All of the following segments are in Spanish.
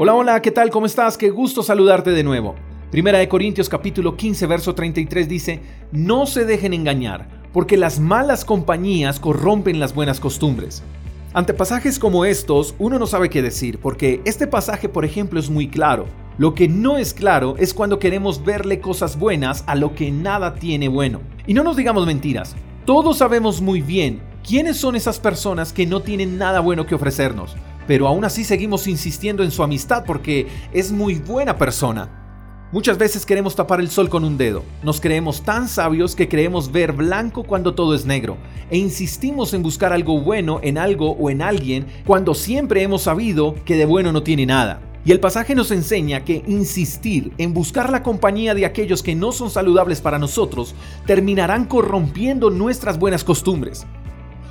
Hola, hola, ¿qué tal? ¿Cómo estás? Qué gusto saludarte de nuevo. Primera de Corintios capítulo 15, verso 33 dice, no se dejen engañar, porque las malas compañías corrompen las buenas costumbres. Ante pasajes como estos, uno no sabe qué decir, porque este pasaje, por ejemplo, es muy claro. Lo que no es claro es cuando queremos verle cosas buenas a lo que nada tiene bueno. Y no nos digamos mentiras, todos sabemos muy bien quiénes son esas personas que no tienen nada bueno que ofrecernos, pero aún así seguimos insistiendo en su amistad porque es muy buena persona. Muchas veces queremos tapar el sol con un dedo. Nos creemos tan sabios que creemos ver blanco cuando todo es negro. E insistimos en buscar algo bueno en algo o en alguien cuando siempre hemos sabido que de bueno no tiene nada. Y el pasaje nos enseña que insistir en buscar la compañía de aquellos que no son saludables para nosotros terminarán corrompiendo nuestras buenas costumbres.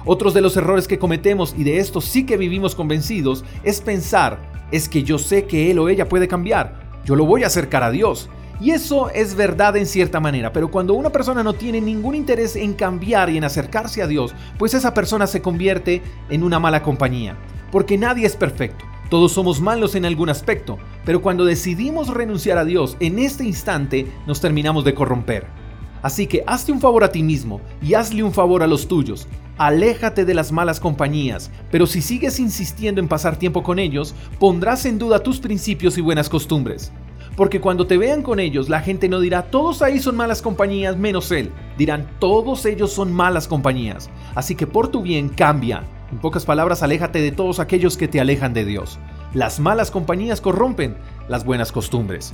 Otros de los errores que cometemos, y de esto sí que vivimos convencidos, es pensar, es que yo sé que él o ella puede cambiar, yo lo voy a acercar a Dios. Y eso es verdad en cierta manera, pero cuando una persona no tiene ningún interés en cambiar y en acercarse a Dios, pues esa persona se convierte en una mala compañía, porque nadie es perfecto. Todos somos malos en algún aspecto, pero cuando decidimos renunciar a Dios en este instante nos terminamos de corromper. Así que hazte un favor a ti mismo y hazle un favor a los tuyos. Aléjate de las malas compañías, pero si sigues insistiendo en pasar tiempo con ellos, pondrás en duda tus principios y buenas costumbres. Porque cuando te vean con ellos, la gente no dirá todos ahí son malas compañías menos él. Dirán todos ellos son malas compañías. Así que por tu bien cambia en pocas palabras, aléjate de todos aquellos que te alejan de Dios. Las malas compañías corrompen las buenas costumbres.